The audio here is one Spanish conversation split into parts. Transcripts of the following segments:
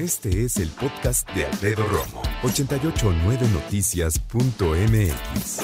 Este es el podcast de Alfredo Romo, 889noticias.mx.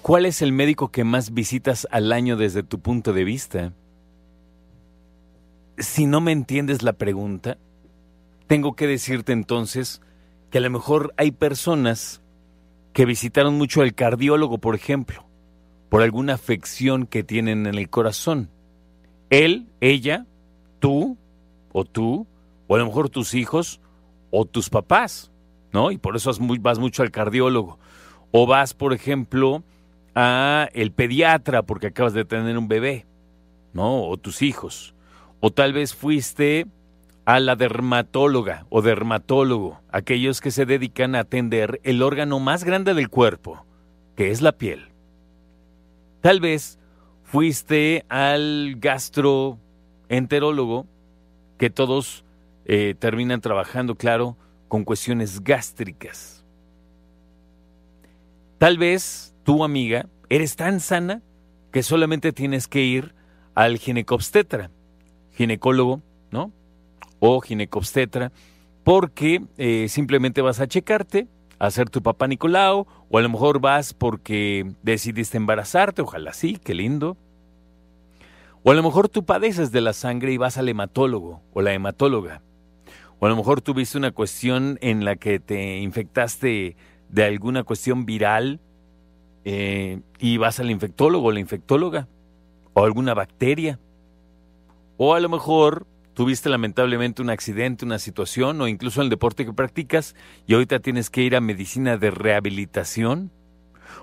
¿Cuál es el médico que más visitas al año desde tu punto de vista? Si no me entiendes la pregunta, tengo que decirte entonces que a lo mejor hay personas que visitaron mucho al cardiólogo, por ejemplo, por alguna afección que tienen en el corazón. Él, ella, tú o tú, o a lo mejor tus hijos o tus papás, ¿no? Y por eso vas mucho al cardiólogo. O vas, por ejemplo, a el pediatra porque acabas de tener un bebé, ¿no? O tus hijos. O tal vez fuiste a la dermatóloga o dermatólogo, aquellos que se dedican a atender el órgano más grande del cuerpo, que es la piel. Tal vez fuiste al gastroenterólogo, que todos eh, terminan trabajando, claro, con cuestiones gástricas. Tal vez tu amiga eres tan sana que solamente tienes que ir al ginecobstetra, ginecólogo, ¿no? O ginecobstetra, porque eh, simplemente vas a checarte, a hacer tu papá Nicolau, o a lo mejor vas porque decidiste embarazarte, ojalá sí, qué lindo. O a lo mejor tú padeces de la sangre y vas al hematólogo o la hematóloga. O a lo mejor tuviste una cuestión en la que te infectaste de alguna cuestión viral eh, y vas al infectólogo o la infectóloga. O alguna bacteria. O a lo mejor tuviste lamentablemente un accidente, una situación o incluso el deporte que practicas y ahorita tienes que ir a medicina de rehabilitación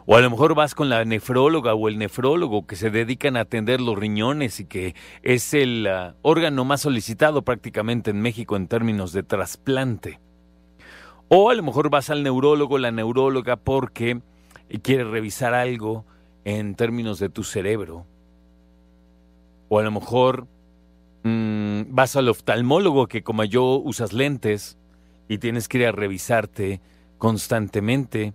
o a lo mejor vas con la nefróloga o el nefrólogo que se dedican a atender los riñones y que es el ah, órgano más solicitado prácticamente en México en términos de trasplante. O a lo mejor vas al neurólogo, la neuróloga, porque quiere revisar algo en términos de tu cerebro. O a lo mejor mm, vas al oftalmólogo que como yo usas lentes y tienes que ir a revisarte constantemente.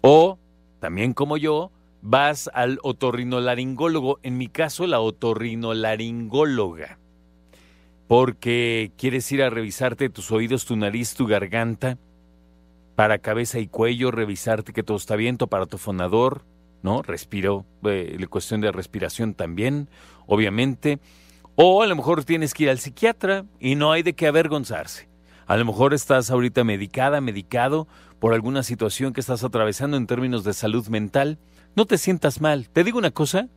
O también como yo, vas al otorrinolaringólogo, en mi caso la otorrinolaringóloga, porque quieres ir a revisarte tus oídos, tu nariz, tu garganta, para cabeza y cuello, revisarte que todo está bien, tu aparato fonador, ¿no? Respiro, eh, la cuestión de respiración también, obviamente. O a lo mejor tienes que ir al psiquiatra y no hay de qué avergonzarse. A lo mejor estás ahorita medicada, medicado por alguna situación que estás atravesando en términos de salud mental. No te sientas mal. Te digo una cosa.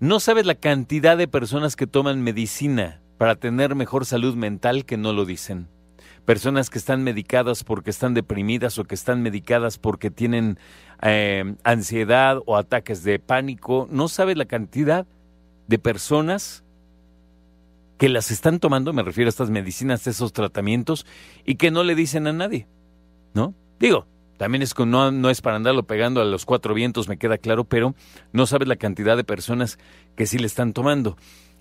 No sabes la cantidad de personas que toman medicina para tener mejor salud mental que no lo dicen. Personas que están medicadas porque están deprimidas o que están medicadas porque tienen eh, ansiedad o ataques de pánico. No sabes la cantidad de personas que las están tomando, me refiero a estas medicinas, esos tratamientos, y que no le dicen a nadie, ¿no? Digo, también es que no, no es para andarlo pegando a los cuatro vientos, me queda claro, pero no sabes la cantidad de personas que sí le están tomando.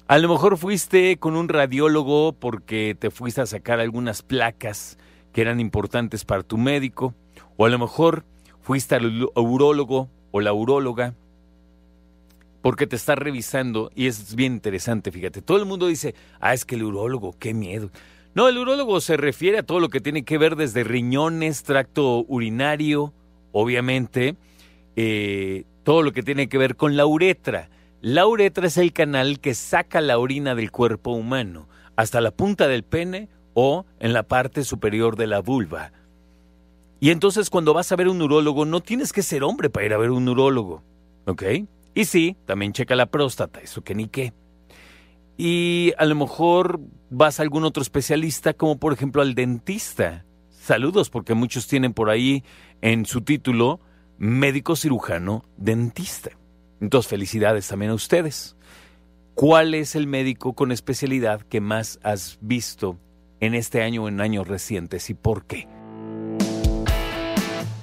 A lo mejor fuiste con un radiólogo porque te fuiste a sacar algunas placas que eran importantes para tu médico, o a lo mejor fuiste al urólogo o la uróloga porque te está revisando y es bien interesante, fíjate. Todo el mundo dice, ah, es que el urólogo, qué miedo. No, el urólogo se refiere a todo lo que tiene que ver desde riñones, tracto urinario, obviamente, eh, todo lo que tiene que ver con la uretra. La uretra es el canal que saca la orina del cuerpo humano, hasta la punta del pene o en la parte superior de la vulva. Y entonces cuando vas a ver un urólogo, no tienes que ser hombre para ir a ver un urólogo, ¿ok? Y sí, también checa la próstata, eso que ni qué. Y a lo mejor vas a algún otro especialista, como por ejemplo al dentista. Saludos, porque muchos tienen por ahí en su título médico cirujano dentista. Entonces, felicidades también a ustedes. ¿Cuál es el médico con especialidad que más has visto en este año o en años recientes y por qué?